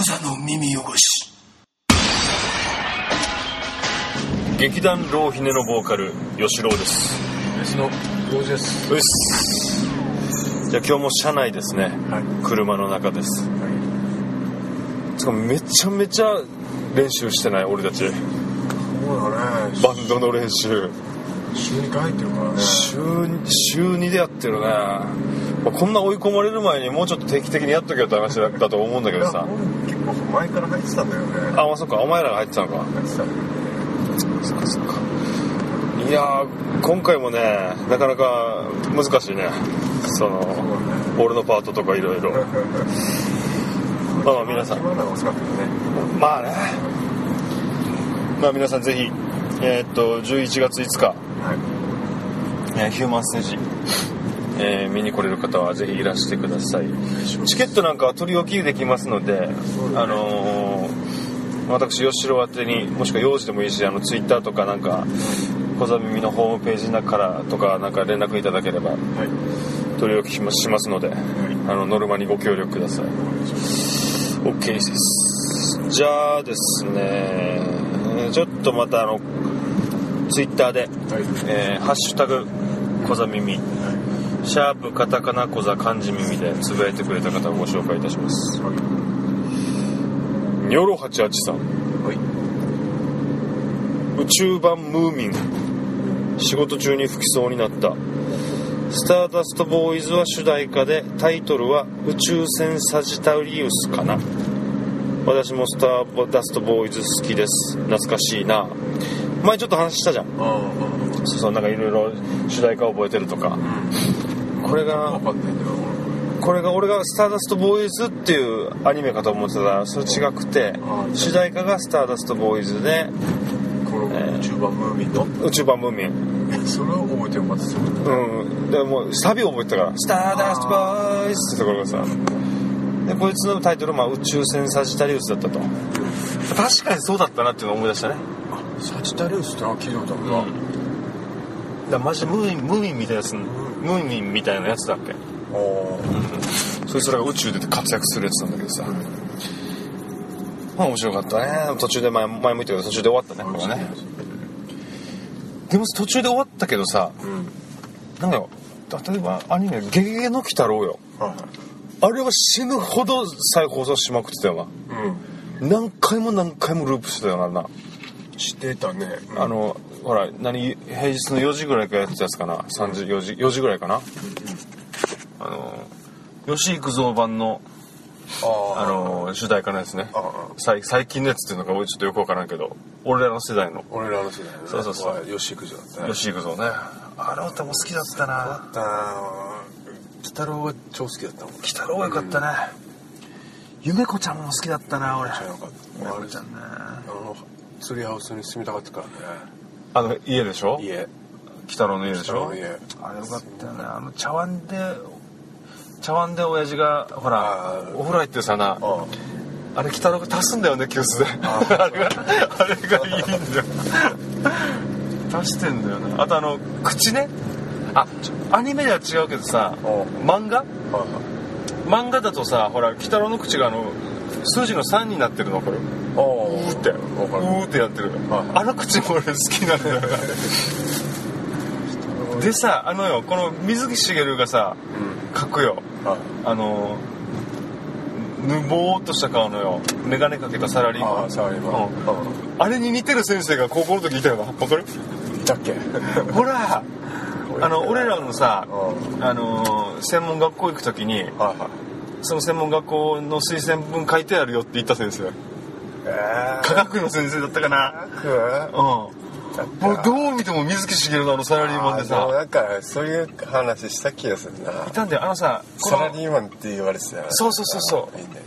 コザの耳汚し。劇団ローヒネのボーカル吉郎です。別の用事です。うっす。じゃあ今日も車内ですね、はい。車の中です。つかめちゃめちゃ練習してない？俺たち。そうだね。バンドの練習。週2回入ってるからね。週週2でやってるね、まあこんな追い込まれる前にもうちょっと定期的にやっとけよって話だったと思うんだけどさ前から入ってたんだよね。あまあそっか。お前らが入ってたのか。入ってた。ねそっかそっか。いやー今回もねなかなか難しいね。その俺のパートとかいろいろまあまあ皆さん。ね。まあね。まあ皆さんぜひえーっと11月5日、はい。えーヒューマンステージ、えー見に来れる方はぜひいらしてください。チケットなんかは取り置きできますので、ね。あのー私吉郎宛てにもしくは用事でもいいしあのツイッターとかなんか小座耳のホームページの中からとかなんか連絡いただければはい。取り置きしますしますので、あのノルマにご協力ください。OK です。じゃあですねちょっとまたあのツイッターで、はい。えーハッシュタグ小座耳シャープカタカナ小座漢字耳でつぶやいてくれた方をご紹介いたします。はいニョロ88さん。はい。宇宙版ムーミン。仕事中に吹きそうになった。スターダストボーイズは主題歌でタイトルは宇宙船サジタリウスかな。私もスターダストボーイズ好きです。懐かしいな。前ちょっと話したじゃん。そうそうなんかいろいろ主題歌覚えてるとかこれが分かんないんだよこれが俺がスターダストボーイズっていうアニメかと思ってた。らそれ違くて主題歌がスターダストボーイズでこの中盤ムーミンの？宇宙版ムーミン。それを覚えてよかったですようん。でもサビ覚えてたから「スターダストボーイズ」ってところがさでこいつのタイトルは、まあ、宇宙船サジタリウスだったと。確かにそうだったなっていうのを思い出したね。サジタリウスってのは聞いたことあるな。だマジでムーミンムーミンみたいなやつムーミンみたいなやつだっけ？あそいつらが宇宙で活躍するやつなんだけどさ。まあ面白かったね。途中で前前も言ったけど途中で終わったねこれはね。でも途中で終わったけどさあうん。なんだよ例えばアニメ「ゲゲゲの鬼太郎」よ。はいあれは死ぬほど再放送しまくってたようん。な何回も何回もループしてたよなあんな、知ってたね。あのほら何平日の4時ぐらいからやってたやつかな？3時4時4時ぐらいかな？あの吉幾三版のああの主題歌のやつね。最最近のやつっていうのか俺ちょっとよくわからんけど俺らの世代の。俺らの世代ね。そうそうそう。はい吉幾三だったね。吉幾三ね。あの歌も好きだったな。あった太郎が超好きだったもん鬼太郎よかったね。夢子ちゃんも好きだったな俺。よかった。夢子ちゃんね。あのツリーハウスに住みたかったからねあの家でしょ？家。鬼太郎の家でしょ？あれよかったよね。あの茶碗で茶碗で親父がほらお風呂入ってさな。ああれ鬼太郎が足すんだよね急須で。あれがあれがいいんだよ。足してんだよね。あとあの口ね。あアニメでは違うけどさお漫画？漫画だとさほら鬼太郎の口があの数字の3になってるのこれうあーってうわかる。ーってやってる。はいあの口も俺好きなんだよね でさあのよこの水木しげるがさうん。書くよ。はいあのぬぼーっとした顔のよ。眼鏡かけたサラリーマン。サラリーマン。うん。あれに似てる先生が高校の時いたよなわかる？いたっけ？ほら あの俺らのさうん。あの専門学校行く時にはいはい。その専門学校の推薦文書いてあるよって言った先生。え科学の先生だったかな。学？うん。もうどう見ても水木しげるのあのサラリーマンでさあーもなんかそういう話した気がするな。いたんだよ。あのさこサのラリーマンって言われてたよね。そうそうそうそう。いいね。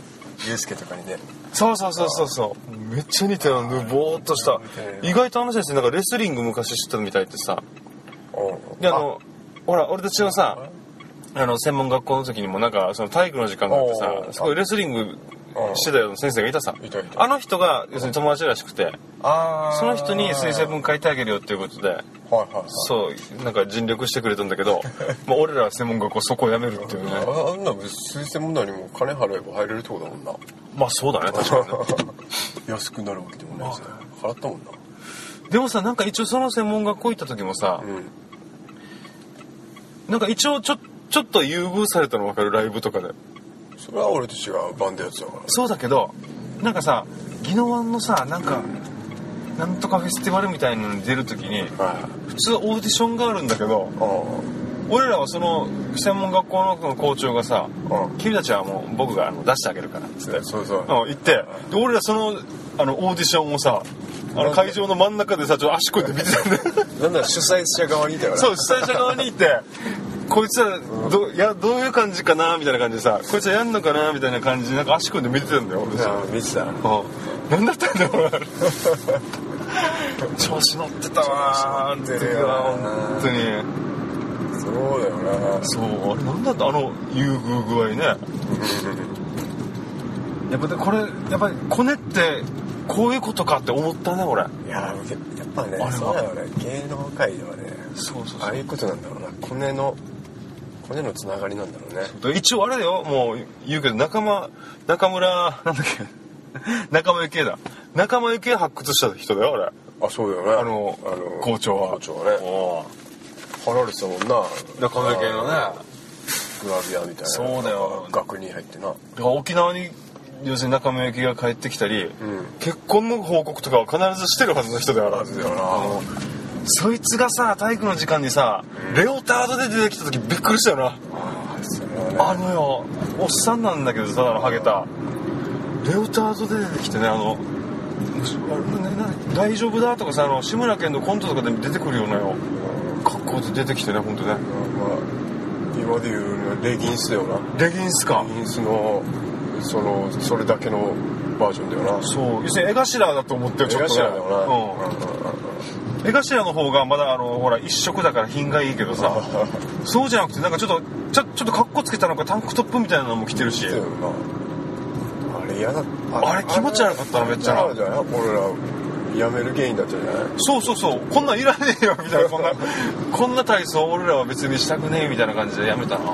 ユースケとかにね。そうそうそうそうそう。めっちゃ似てるぬぼーっとした。意外とあの先生なんかレスリング昔知ってたみたいってさ。うんであのほら俺たちのさあ。の専門学校の時にもなんかその体育の時間があってさすごいレスリングうんしてたような先生がいたさ。あの人が要するに友達らしくてあその人に推薦文書いてあげるよっていうことではいはいはい。そうなんか尽力してくれたんだけど まあ俺らは専門学校そこを辞めるっていうね。ああんな推薦問題にも金払えば入れるってことだもんな。まあそうだね確かにね。安くなるわけでもないし払ったもんな。でもさなんか一応その専門学校行った時もさ、うん。なんか一応ちょちょっと優遇されたの分かる？ライブとかで。それは俺と違うバンドやつだからそうだけどなんかさ宜野湾のさなんかなんとかフェスティバルみたいなのに出る時には普通オーディションがあるんだけど俺らはその専門学校の校長がさあ「君たちはもう僕があの出してあげるから」っつって。そうそうう。ってで俺らそのあのオーディションをさあの会場の真ん中でさちょっと足組んで見てたんだよ。なんだ主催者側にいたからそう主催者側にいて こいつらどいやどういう感じかなみたいな感じでさこいつらやんのかなみたいな感じでなんか足組んで見てたんだよ俺さ。あ見てたうん。何だったんだろうな調子乗ってたわって本当に。そうだよな。そうあれ何だったあの優遇具合ね。やっぱでこれやっぱりコネってこういうことかって思ったね俺。いややっぱねあれは。そうだよね。芸能界ではねそうそう。ああいうことなんだろうな。コネのコネのつながりなんだろうね。で一応あれだよ。もう言うけど仲間中村なんだっけ。仲間由紀恵だ。仲間由紀恵発掘した人だよ俺あそうだよね。あのあの校長は。校長はね。お貼られてたもんな。中村由紀恵のね。グラビアみたいな。そうだよ。学に入ってな。沖縄に要するに中村由紀恵が帰ってきたり、ん。結婚の報告とかは必ずしてるはずの人だよなはずだよな。あのそいつがさ体育の時間にさ、レオタードで出てきた時びっくりしたよな。あのよおっさんなんだけどただのハゲた。レオタードで出てきてねあの大丈夫だとかさあの志村けんのコントとかでも出てくるようなよ。格好で出てきてね本当ね。まあ今で言うレギンスだよな。レギンスか。レギンスのそのそれだけのバージョンだよな。そう。要するに絵頭だと思ってよちょっとね。絵頭だよな。うん絵頭の方がまだあのほら一色だから品がいいけどさ。そうじゃなくてなんかちょっとちょちょっとカッコつけたのかタンクトップみたいなのも着てるし。あれ嫌だ。あれ気持ち悪かったなめっちゃ俺ら辞める原因だったんじゃない？そうそうそう。こんなんいらねえよみたいな。こんな こんな体操俺らは別にしたくねえみたいな感じでやめたな。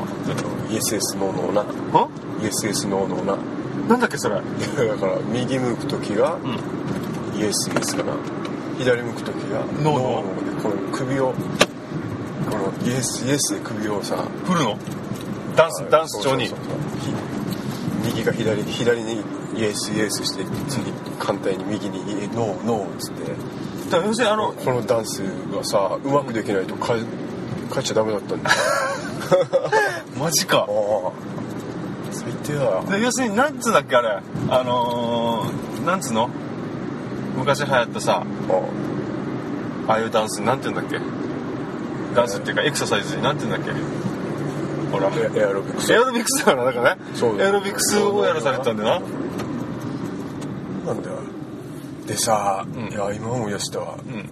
イエスエスノーノーな。は？イエスエスノーノーな。なんだっけそれ？だから右向く時がうん。イエスイエスかな左向く時がノーノーでこの首をこのイエスイエスで首をさ振るの？ダンスダンス調に？右が左左にイエスイエスして次反対に右にノーノーっつって。だから要するにあのこのダンスがさうまくできないと変え変えちゃダメだったんだ。よ マジか。ああ。最低だ。要するになんつうんだっけあれ？あのー、なんつうの？昔流行ったさあ。あいうダンスなんて言うんだっけ？ダンスっていうかエクササイズになんて言うんだっけ？ほら。エエアロビクス。エアロビクスだからだからね。そうエアロビクスをやらされてたんだよな。なんだよ。でさ、うん。いや今思い出した。わうん。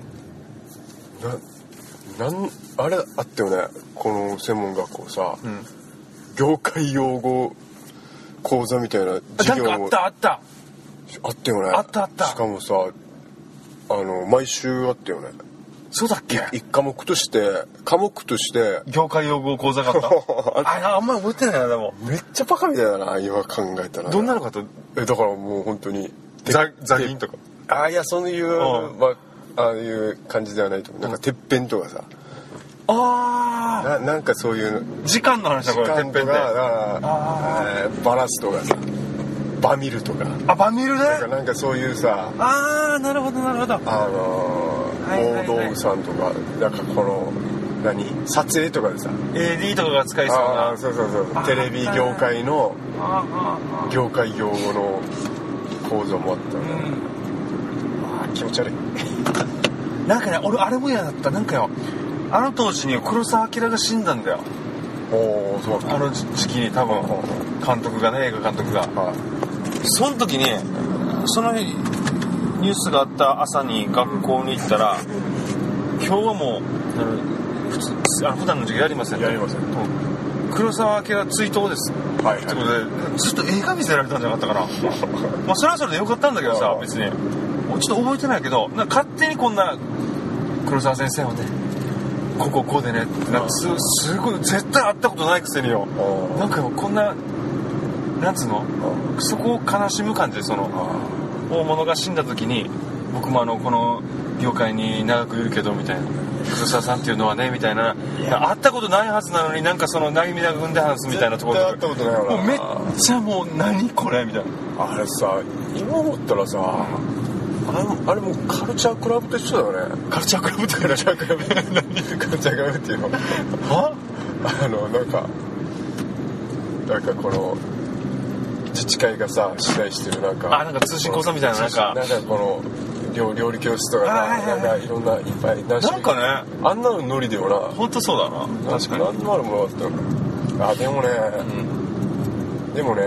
ななんあれあったよね？この専門学校さ、うん。業界用語講座みたいなあ授業あったあったあったよね。あったあった。しかもさあの毎週あったよね。そうだっけ？一科目として科目として。業界用語講座があった。ああんまり覚えてないなでも。めっちゃバカみたいだな今考えたら。どんなのかと？えだからもう本当にザザギンとか。あいやそういう、うん。まあああいう感じではないと思う。なんかてっぺんとかさ、ああななんかそういう時間の話だこれてっぺんで。バラスとかさバミルとか。あバミルね。なんかそういうさ。ああなるほどなるほど。あの大道具さんとかなんかこの何？撮影とかでさ。AD とかが使いそうあな。あそうそうそう。テレビ業界の業界用語の講座もあったね、うん。あー気持ち悪い。なんかね俺あれも嫌だった。なんかよあの当時に黒澤明が死んだんだよ。おおそうだ。あの時期に多分監督がね映画監督が。はいその時にその日ニュースがあった朝に学校に行ったら今日はもう普通あの普段の授業やりませんね。やりません。うん。黒澤明は追悼です。はいってことでずっと映画見せられたんじゃなかったかな まあそれはそれでよかったんだけどさうん別に。ちょっと覚えてないけど勝手にこんな黒沢先生はねこここうでねってなんかすすごい絶対会ったことないくせによ。あなんかこんななんつうのあそこを悲しむ感じでそのあ大物が死んだ時に僕もあのこの業界に長くいるけどみたいな黒沢さんっていうのはねみたいな会ったことないはずなのになんかその涙が生んで話すみたいなところ絶対会ったことないよな。もうめっちゃもう何これみたいな。あれさ今思ったらさあれあれもうカルチャークラブと一緒だよね。カルチャークラブってカルチャークラブ何カルチャークラブっていうの？は あのなんかなんかこの自治会がさ主催してるなんかあなんか通信講座みたいななんか。なんかこの料料理教室とかなんかいろんないっぱい何種類なんかね。あんなのノリでよな本当そうだな。確かに。何のあるものだったのあでもね、でもね、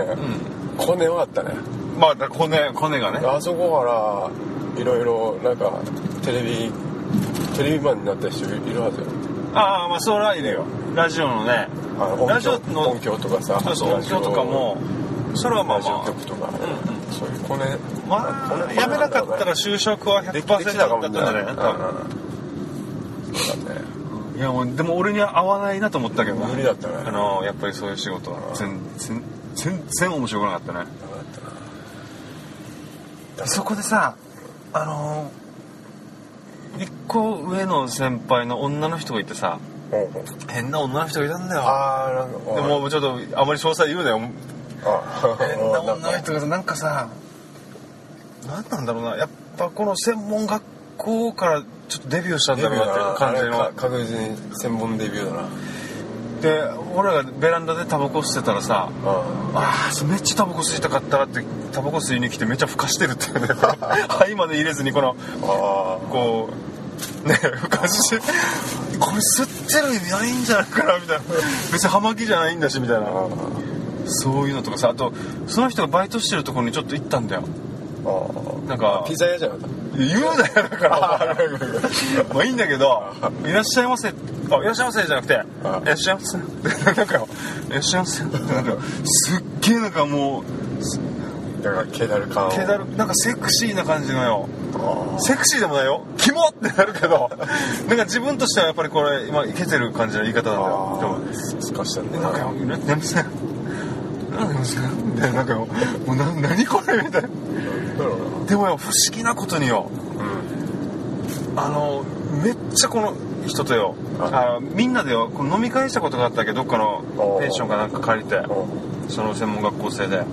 うコネはあったね。んまあだコネコネがね。あそこからいろいろなんかテレビテレビマンになった人いるはずよ。ああまあそれはいるよ。ラジオのね。ラ音響ジオの音響とかさ。そうそう音響とかもそれはまあまあ。局とか、んそういうコネまあコネやめなかったら就職は100%できできたかもだったんじゃない？だね。いやもうでも俺には合わないなと思ったけどな。無理だったね。あのやっぱりそういう仕事は。全然全然面白くなかったね。そこでさあの一個上の先輩の女の人がいてさ変な女の人がいたんだよ。ああなんかでもちょっとあまり詳細言うなよ。あ変な女の人がなんかさ何なんだろうなやっぱこの専門学校からちょっとデビューしたんだろうなっていう感じの確実に専門デビューだなで俺らがベランダでタバコ吸ってたらさああめっちゃタバコ吸いたかったってタバコ吸いに来てめっちゃふかしてるって肺まで入れずにこのこうねふかしてこれ吸ってる意味ないんじゃないかなみたいな別に葉巻じゃないんだしみたいなそういうのとかさあとその人がバイトしてるところにちょっと行ったんだよ。あなんかピザ屋じゃなかっ言うなよだから。まあいいんだけど「いらっしゃいませ」あ「いらっしゃいませ」じゃなくて「あいらっしゃいませ」なんかよ「いらっしゃいませ」なんかすっげえなんかもうただからケダル感を気だるなんかセクシーな感じのよ。あセクシーでもないよ。キモってなるけど なんか自分としてはやっぱりこれ今イケてる感じの言い方なんだよ。でもあすかしたんだ。なんかよ「な眠せ。ん」なんでですか？みたいななんかよもうな何これみたいな。でもよ不思議なことによ。なうんあのめっちゃこの人とよ。はあみんなでよ。この飲み会したことがあったっけ？どっかのペンションかなんか借りて。その専門学校生で。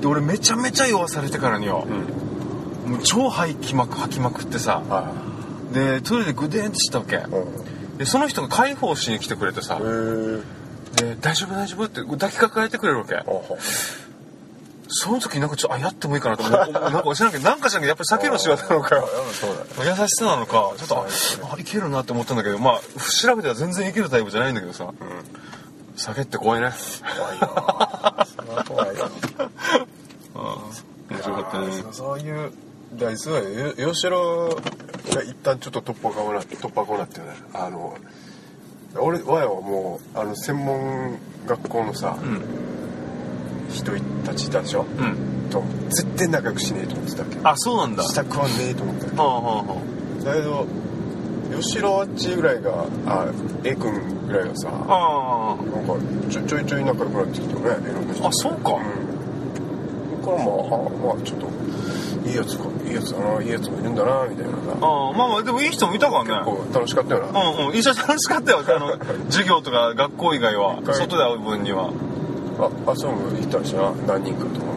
で俺めちゃめちゃ酔わされてからによ。うん。もう超吐きまく吐きまくってさ。はでトイレでグデーンってしたわけ。でその人が解放しに来てくれてさで大丈夫大丈夫って抱きかかえてくれるわけ。あその時なんかちょっとあやってもいいかなと思ってなんか知らんけどなんか知らんけどやっぱり酒の仕業なのか。優しさなのかちょっとああいけるなって思ったんだけどまあ調べては全然いけるタイプじゃないんだけどさ。酒って怖いね。怖いよ。怖いよ。面白かったね。そうそういう大すごいよ吉郎が一旦ちょっと突破口な突破口なってね。あの俺我はもうあの専門学校のさ、うん。人たちいたでしょ、うん。と絶対仲良くしねえと思ってたわけあそうなんだ。したくはねえと思ってた。はあはあはだけど吉郎あっちぐらいがあ A 君ぐらいがさああなんかちょちょいちょい仲良くなってきたよねいろんな人あそうか。うん。だからまああまあちょっといいやつかいいやつだないいやつもいるんだなみたいなさ。ああまあまあでもいい人もいたからね。結構楽しかったよな、うんうん一緒に楽しかったよあの授業とか学校以外は回外で会う分には。ああそうも行ったしな何人かとか。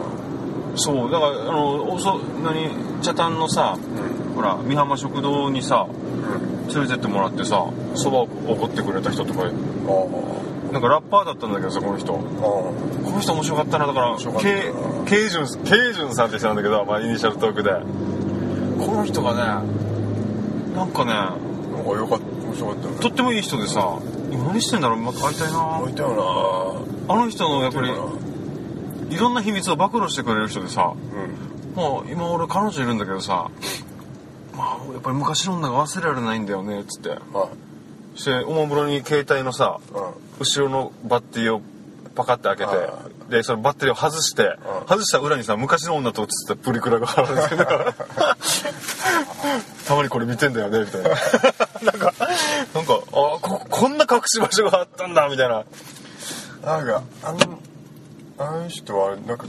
そうだからあのおそ何茶炭のさうん。ほら美浜食堂にさうん。連れてってもらってさそばをおごってくれた人とか。あなんかラッパーだったんだけどさこの人。ああ。この人面白かったなだからケケイジュンケイジュンさんって人なんだけど、まあ、イニシャルトークで。この人がねなんかねあなんかよかった面白かったよね。とってもいい人でさ今何してんだろうまた会いたいな。置いたよあの人のやっぱりなな。いろんな秘密を暴露してくれる人でさうん。もう今俺彼女いるんだけどさまあやっぱり昔の女が忘れられないんだよねっつって。はしておもむろに携帯のさいうん。後ろのバッテリーをパカッて開けてあでそのバッテリーを外してうん。外した裏にさ昔の女と写ったプリクラが。貼られてるからたまにこれ見てんだよねみたいな。なんかなんかあここんな隠し場所があったんだみたいな。なんかあのあの人はなんか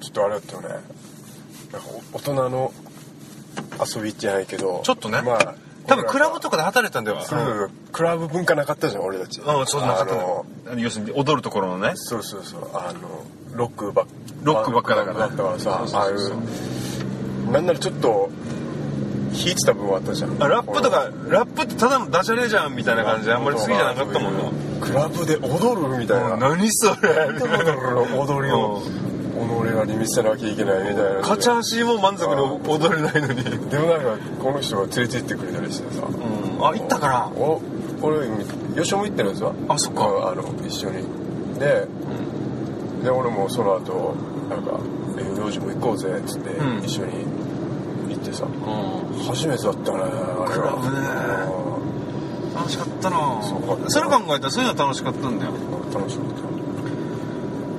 ちょっとあれだったよね。なんかお大人の遊びじゃないけどちょっとね。まあ多分クラブとかで働いてたんだよ。クラブ文化なかったじゃん俺たち。うんそうなかったあのの要するに踊るところのね。そうそうそう。あのロックばっロックばっかだから。だったからさああいそうそうそう。うなんならちょっと弾いてた部分はあったじゃん。あラップとかラップってただのダジャレじゃんみたいな感じであんまり好きじゃなかったもんな。クラブで踊るみたいな。何それ。踊る踊りを己らに見せなきゃいけないみたいなカチャーシーも満足に踊れないのに。でもなんかこの人が連れて行ってくれたりしてさ。うん。あ行ったから。お俺吉尾も行ってるんですわあそっか。うんあの一緒に。でで俺もその後なんか「え領事も行こうぜ」っつってうん。一緒に行ってさ。うん。初めてだったねあれは。楽しかったな。そうかそれ考えたらそういうの楽しかったんだよ。うん楽しかっ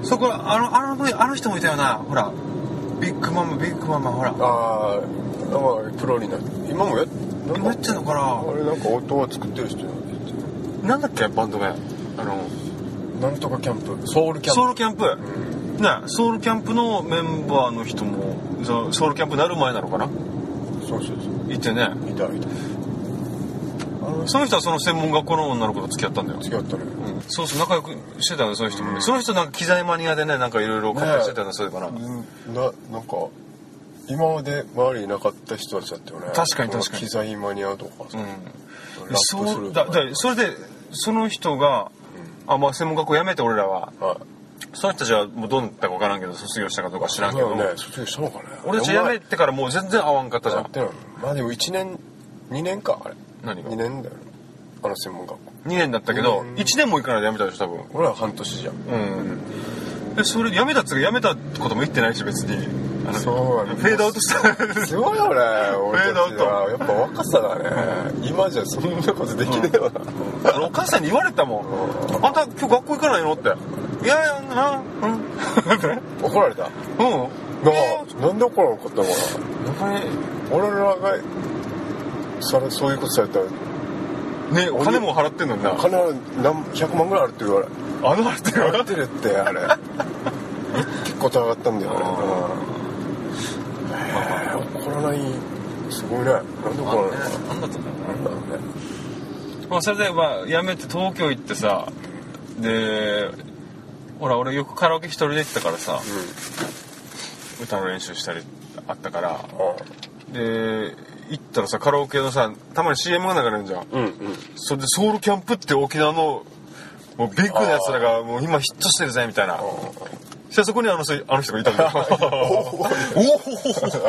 そこあのあのあの人もいたよな。ほら。ビッグママビッグママほら。たああまあプロになって。今もや今やってんのかな。あれなんか音は作ってる人なんだっけバンド名あのなんとかキャンプ。ソウルキャンプ。ソウルキャンプ。うん。ねソウルキャンプのメンバーの人もそソウルキャンプになる前なのかな。そうそうそう。いてね。いたいた。その人はその専門学校の女の子と付き合ったんだよ。付き合ったねうんそうそう仲良くしてたよねそういう人もね。その人なんか機材マニアでねなんかいろいろ買ったりしてたよねそういえばなうんななんか今まで周りになかった人たちだったよね。確かに確かに。機材マニアとかさ、うん。そうだだそれでその人が、あまあ専門学校辞めて俺らは。はい。その人たちはもうどうなったか分からんけど卒業したかどうか知らんけど、ね。卒業したのかね。俺たち辞めてからもう全然会わんかったじゃん。まあでも1年2年かあれ。何が？2年だよねあの専門学校。2年だったけどうん。1年も行かないで辞めたでしょ多分。俺は半年じゃん。うん。でそれ辞めたっつうか辞めたことも言ってないし別に。そうだね。フェードアウトした。すごいよね俺フェードアウト。はやっぱ若さだね。今じゃそんなことできねえよな、あのお母さんに言われたもん「あんた今日学校行かないの?」って「いやいやなうん」怒られた？なうん。あなんで怒らなかったのかな。俺らがそれそういうことされたらねお金も払ってんのにな。金は何100万ぐらいあるって言われ。あの払ってる払ってるってあれ。結構高かったんだよねうん。へえ怒らない。すごいね。なんで怒らないの？かなんだったんだろうな。ねまあそれでまあ辞めて東京行ってさでほら俺よくカラオケ一人で行ってたからさ歌の練習したりあったからで行ったらさカラオケのさたまに CM が流れるじゃん。うんうん。うんそれでソウルキャンプって沖縄のもうビッグなやつらがもう今ヒットしてるぜみたいな。そしたらそこにあの人あの人がいたん だよおお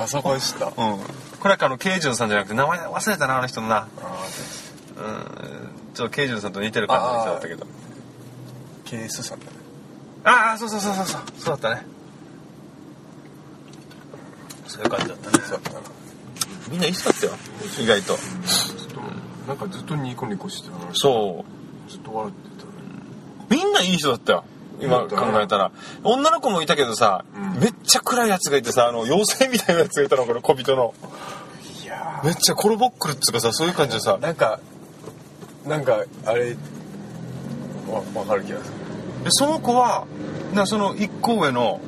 あそこでしたあうん。これはあのケイジュンさんじゃなくて名前忘れたなあの人のな。あうん。ちょっとケイジュンさんと似てる感じだったけど。ケースさんだね。ああそうそうそうそうそう。そうだったね。そういう感じだったね。そうだったなみんないい人だったよ。意外と。なんかずっとニコニコしてたのそう。ずっと笑ってた。ねみんないい人だったよ。今考えたら。女の子もいたけどさ、うん。めっちゃ暗いやつがいてさあの妖精みたいなやつがいたのこれ小人の。いやめっちゃコロボックルっつうかさそういう感じでさ。なんかなんかあれわ分かる気がする。でその子はなその一個上の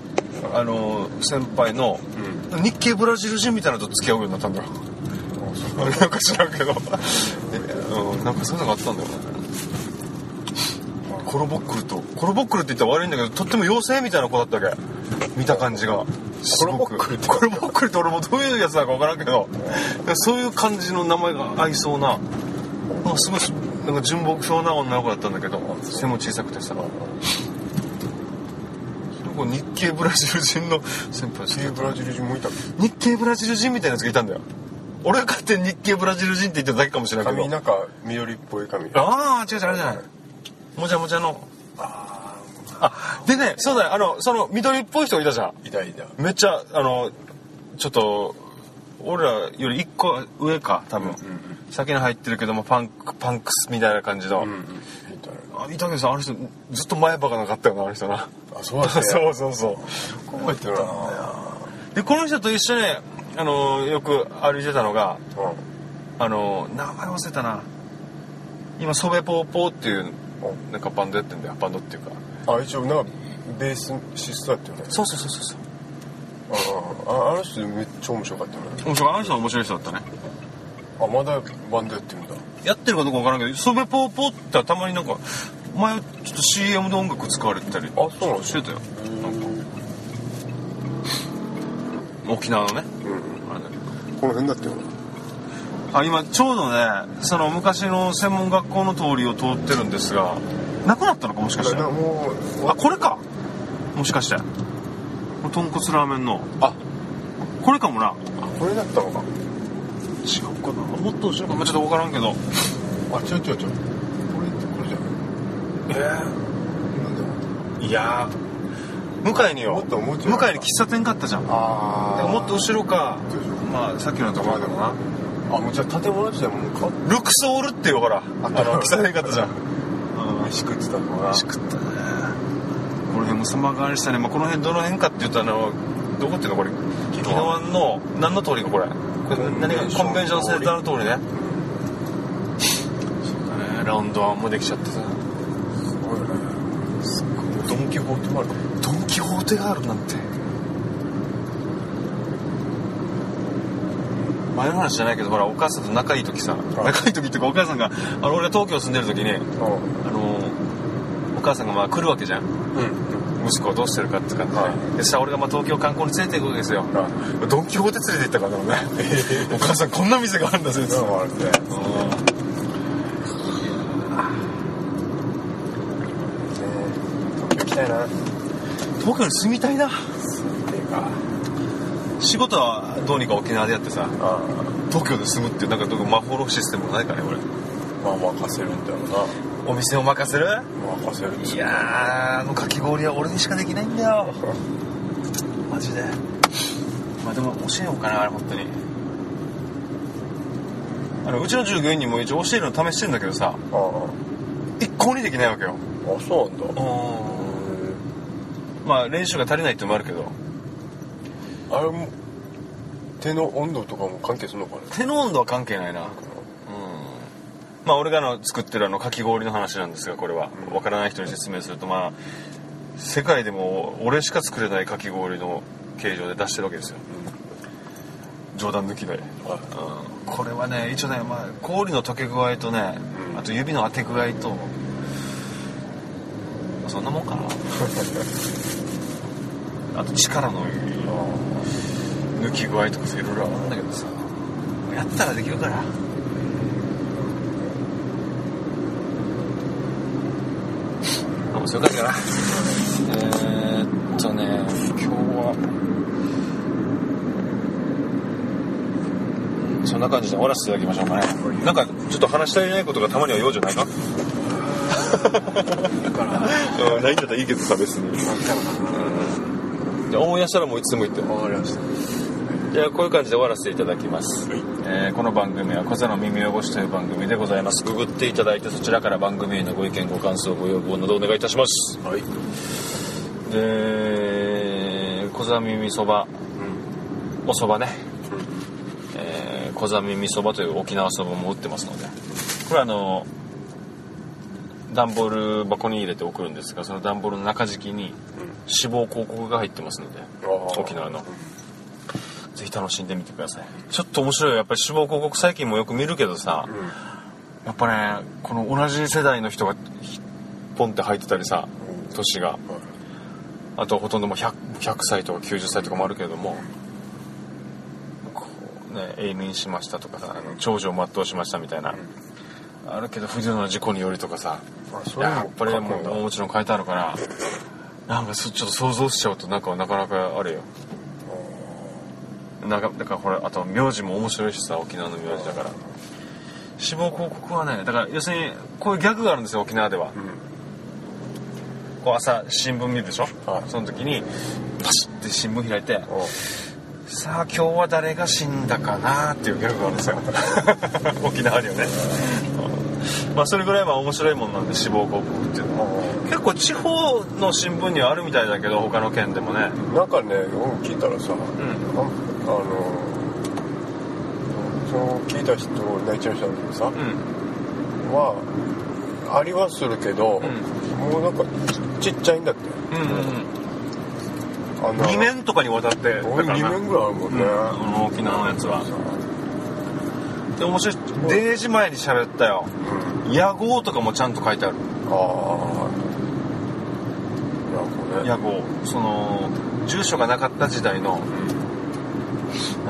あの先輩のうん。日系ブラジル人みたいなのと付き合うようになったんだよ。なんか知らんけど。うん。なんかそういうのがあったんだよ。ねコロボックルと。コロボックルって言ったら悪いんだけどとっても妖精みたいな子だったわけ？見た感じが。コロボックルって。コロボックルって俺もどういうやつなのか分からんけど。そういう感じの名前が合いそうな。なんかすごいなんか純朴そうな女の子だったんだけど。背も小さくてさその子日系ブラジル人の先輩そういうブラジル人もいた。日系ブラジル人みたいなやつがいたんだよ。俺が勝手に日系ブラジル人って言ってただけかもしれないけど。髪なんか緑っぽい髪ああ違う違うあれじゃないもじゃもじゃの。あでねそうだよ。あのその緑っぽい人がいたじゃん。いたいた。めっちゃあのちょっと俺らより一個上か多分、先に入ってるけどもパンクパンクスみたいな感じの、うんうんあさあの人ずっと前歯がなかったよなあの人な。あそうだったね。そうそうそう。覚えてるな。でこの人と一緒にあのよく歩いてたのがうん。あの名前忘れたな。今ソベポーポーっていううんなんかバンドやってんだよ。バンドっていうか。あ一応なんかベースシストやってるねそうそうそうそうそう。あああの人めっちゃ面白かったね。面白い。あの人は面白い人だったね。あまだバンドやってるんだやってるかどうかわからんけどソベポーポーってたまになんか前ちょっと CM で音楽使われてたりあそうなんだ。してたよ。う沖縄のね。んあれ。ねこの辺だってよ。あ今ちょうどねその昔の専門学校の通りを通ってるんですがなくなったのかもしかして。なもうあこれか。もしかして。豚骨ラーメンの。あ。これかもな。これだったのか違うかな？もっと後ろかまあちょっと分からんけど。あ違う違う違う。これってこれじゃ。ないえなんだいやー向かいによ。もっと向かいに喫茶店があったじゃん。だあからもっと後ろか。まあさっきのところだろうな。あもうじゃあ建物自体もう変わっルクソールっていうほらあの？喫茶店があったじゃん。うん飯食ってたのかな美味しかったね。この辺も様変わりしたね、まあ、この辺どの辺かって言うとあのどこっていうのこれ？宜野湾の何の通りかこれ？何がコンベンションセンターの通りね。そうだね。ラウンドワンもできちゃってさ。すごいよね。すごいドン・キホーテもあるドン・キホーテがあるなんて。前の話じゃないけどほらお母さんと仲いい時さ仲いい時っていうかお母さんがあの俺が東京住んでる時にあのお母さんがまあ来るわけじゃん。うん息子をどうしてるかって感じで,、はい。でさ俺がまあ東京観光に連れて行くわけですよ。はドン・キホーテ連れて行ったからね。お母さんこんな店があるんだぜって。そう。あるね東京行きたいな。東京に住みたいな。仕事はどうにか沖縄でやってさ。あ東京で住むっていうなんかどこ魔法のシステムないかねこれあまあ任せるんだろうなお店を任せる？任せるいやーあのかき氷は俺にしかできないんだよ。マジで。まあでも教えようかなあれ本当に。あのうちの従業員にも一応教えるの試してるんだけどさ。ああ。一向にできないわけよ。あそうなんだ。まあ練習が足りないってのもあるけど。あれも手の温度とかも関係するのかね手の温度は関係ないな。うんまあ俺があの作ってるあのかき氷の話なんですがこれは。分からない人に説明するとまあ世界でも俺しか作れないかき氷の形状で出してるわけですよ。冗談抜きで、うん、これはね一応ね、まあ、氷の溶け具合とねうん。あと指の当て具合とそんなもんかな。あと力の抜き具合とかさいろいろあるんだけどさ。やったらできるからあそういう感じかなえー、っとね今日は。そんな感じで終わらせていただきましょうかね。なんかちょっと話し足りないことがたまには用じゃないかうんないんだったらいいけどさ別に。じゃあ思い出したらもういつでも言って。わかりましたじゃあこういう感じで終わらせていただきます、えーこの番組は「小座の耳汚し」という番組でございます。ググっていただいてそちらから番組へのご意見ご感想ご要望などお願いいたします。はい。で小座耳そば。おそばね、えー小座耳そばという沖縄そばも売ってますので。これあの段ボール箱に入れて送るんですがその段ボールの中敷きに死亡広告が入ってますので沖縄のぜひ楽しんでみてください。ちょっと面白い。よやっぱり死亡広告最近もよく見るけどさやっぱねこの同じ世代の人がひポンって入ってたりさ年が。あとはほとんどもう 100, 100歳とか90歳とかもあるけれどもこうね永眠しましたとかさあの長寿を全うしましたみたいな、あるけど不慮の事故によりとかさやっぱりもうもちろん書いてあるからなんかそちょっと想像しちゃうとなんかなかなかあれよなんかだからこれあと名字も面白いしさ沖縄の名字だから。死亡広告はね。だから要するにこういうギャグがあるんですよ沖縄では、こう朝新聞見るでしょ、はい。その時にパシッて新聞開いておさあ今日は誰が死んだかなっていうギャグがあるんですよ。沖縄にはね。まあそれぐらいは面白いもんなんで志望広告っていうのは。結構地方の新聞にはあるみたいだけど他の県でもね。なんかね俺聞いたらさ、んああのその聞いた人泣いちゃう人なんだけどさ、うん。はありはするけど、もうなんかちちっちゃいんだって。うんうんあの2面とかにわたってだ俺2からな。面ぐらいあるもんね、この沖縄のやつは。で面白いデージ前に喋ったよ。屋号とかもちゃんと書いてある。ああなるほどね。屋号。その住所がなかった時代の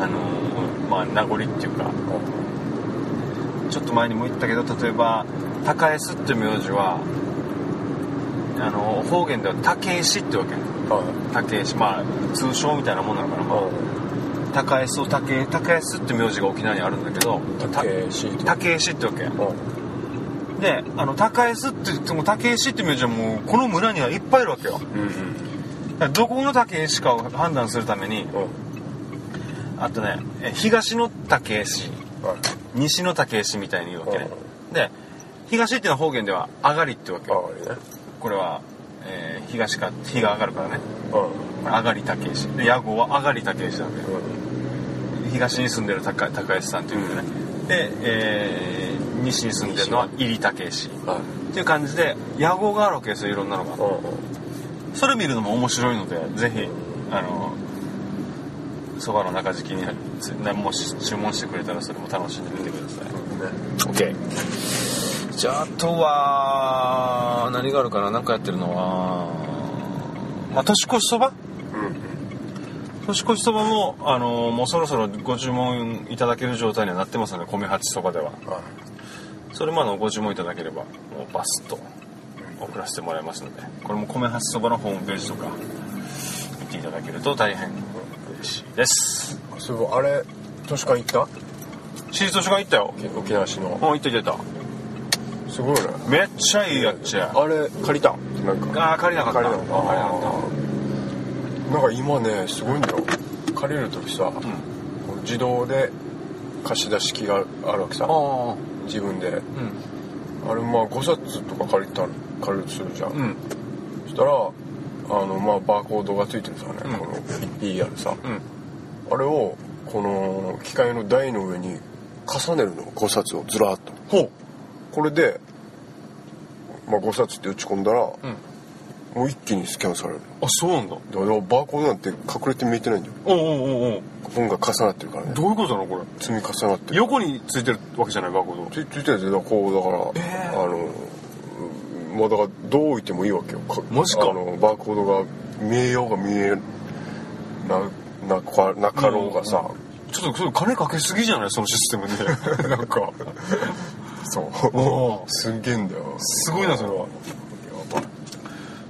あのまあ名残っていうかちょっと前にも言ったけど例えば高江須って名字はあの方言では竹石ってわけ。はい。竹石まあ通称みたいなもんなのかな、まあ、高江須竹高江須って名字が沖縄にあるんだけどた竹石って竹石ってわけ。うんであの高江須って言っても竹石って名字はもうこの村にはいっぱいいるわけよ。うんだからどこの竹石かを判断するためにうんあとねえ東の竹石。はい。西の竹石みたいに言うわけね。で東っていうのは方言では上がりってわけ。これは、えー東か日が上がるからね。上がり竹石。で屋号は上がり竹石だわけ東に住んでる高高石さんというね。で、えー西に住んでるのは入竹石。っはい。ていう感じで屋号があるわけですよいろんなのが。うん。それ見るのも面白いのでぜひあのそばの中敷きにつなもし注文してくれたらそれも楽しんでみてください。うんね OK じゃああとは何があるかな？何かやってるのは。まあ年越しそば？うん年越しそばもあのもうそろそろご注文いただける状態にはなってますので米八そばでは。はい。それもあのご注文いただければもうバスッと送らせてもらいますので。これも米八そばのホームページとか見ていただけると大変です。すごいあれ図書館行った？私立図書館行ったよ。沖縄市の。あ行った行った。すごいね。めっちゃいいやっちゃあれ借りたなんか。ああ借りなかった。借りなかった。なんか今ねすごいんだよ。借りる時さ、この自動で貸し出し機があるわけさ。自分で。うん。あれまあ5冊とか借りた借りるとするじゃん、うん。そしたらあのまあバーコードがついてるさね、うん。この PR さ、うんあれをこの機械の台の上に重ねるの。5冊をずらっと。ほう。これで、まあ、5冊って打ち込んだら、うん。もう一気にスキャンされる。あそうなんだ。だからバーコードなんて隠れて見えてないんだよ。おうおうおうおう。本が重なってるからね。どういうことなのこれ？積み重なってる。横についてるわけじゃないバーコード。つついてるんでこうだから、えー。あのうんまあだからどう置いてもいいわけよ。かマジか。あのバーコードが見えようが見えななかなかろうがさ、ちょっとそれ金かけすぎじゃない？そのシステムね。なんか。そう。すんげえんだよ。すごいなそれは。やば。い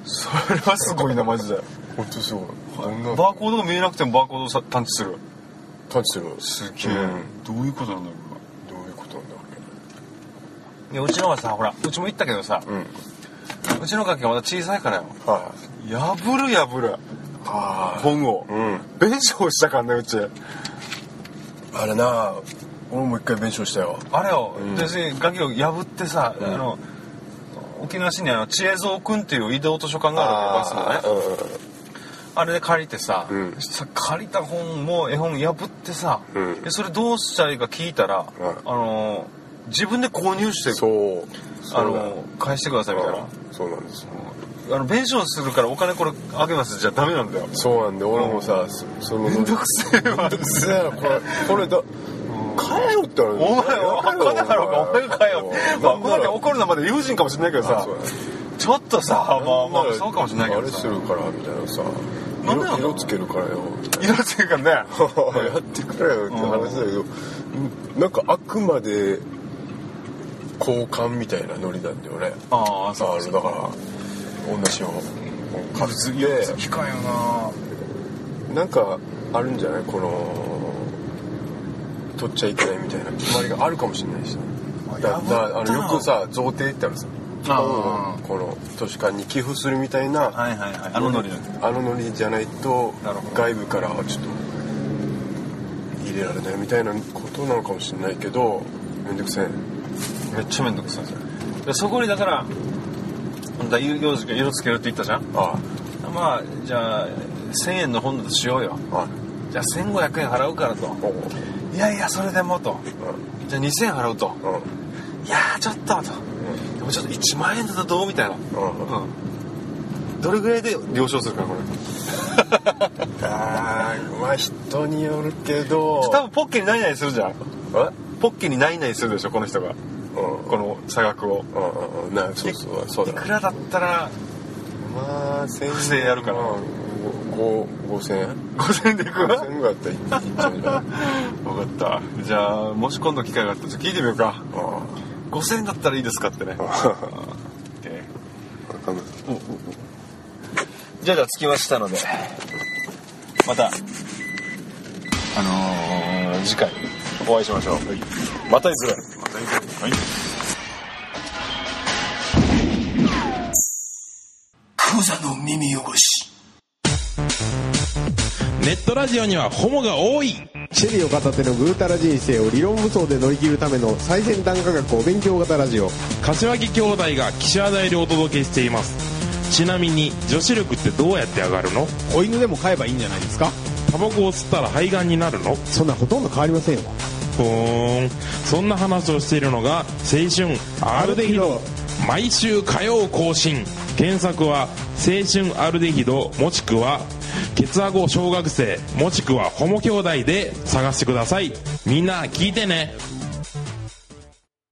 それはすごいなマジで。本当すごいこんな。バーコードが見えなくてもバーコードをさ探知する。タッチする。すげえ、うん。どういうことなんだろどういうことなんだろうないやうちのはさほらうちも言ったけどさ、うねうちのガキがまだ小さいからよ。うんはい。破る破る。は本を。うん。弁償したからねうち。あれな俺も一回弁償したよ。あれよ、うん。でガキを破ってさ、ん。あの沖縄市にあの知恵蔵くんっていう移動図書館があるわけバスのね。あれで借りてさ,、借りた本も絵本破ってさ、それどうしたらいいか聞いたら、うんあの自分で購入してそう。あの返してくださいみたいな。そうなんですあの弁償するからお金これあげます。じゃダメなんだよ。そうなんで俺もさそそのめんどくせえわ。せやなこれこれだ帰ろって言われる。お前は金だろうかお前かよまあここだけ怒るのはまだ友人かもしれないけどさちょっとさまあまあそうかもしれないけあれするからみたいなさ。色色つけるからよ。色つけるからね。やってくれよって話だけどなんかあくまで交換みたいなノリなんだよね。ああそうだから同じよ買物って流機関よななんかあるんじゃないこの取っちゃいけないみたいな決まりがあるかもしれないし。ねだ破だあのよくさ贈呈ってあるさあーこの図書館に寄付するみたいなはいはいはい。あのノリあのノリじゃないと外部からはちょっと入れられないみたいなことなのかもしれないけどめんどくせえ。めっちゃめんどくさいそそこにだから本当は幼児が色つけるって言ったじゃん？あまあじゃあ1000円の本だとしようよ。あじゃあ1500円払うからと。いやいやそれでもと。じゃあ2000円払うと。いやーちょっとと。でもちょっと1万円だとどうみたいなうん。うん。どれぐらいで了承するかなこれ。あーまあ人によるけど。多分ポッケにないないするじゃん。え？ポッケにないないするでしょこの人が。うんこの差額を。なそうそうそうだいくらだったらまあ千不正やるかな。五五千円。5000円でいく？五千円ぐらいだったらいいいいんじゃない分かった。じゃあもし今度機会があったら聞いてみようか。あ5000円だったらいいですかってね。あオッケーわかんない。じゃあじゃあ着きましたのでまたあのー、次回お会いしましょう、またいずれ。またいずれはい。クザの耳汚し。ネットラジオにはホモが多い。シェリーを片手のぐうたら人生を理論武装で乗り切るための最先端科学お勉強型ラジオ。柏木兄弟が岸和田よりお届けしています。ちなみに女子力ってどうやって上がるの？子犬でも飼えばいいんじゃないですか？タバコを吸ったら肺がんになるの？そんなほとんど変わりませんよポーんそんな話をしているのが青春アルデヒド。毎週火曜更新。検索は青春アルデヒドもしくはケツアゴ小学生もしくはホモ兄弟で探してください。みんな聞いてね。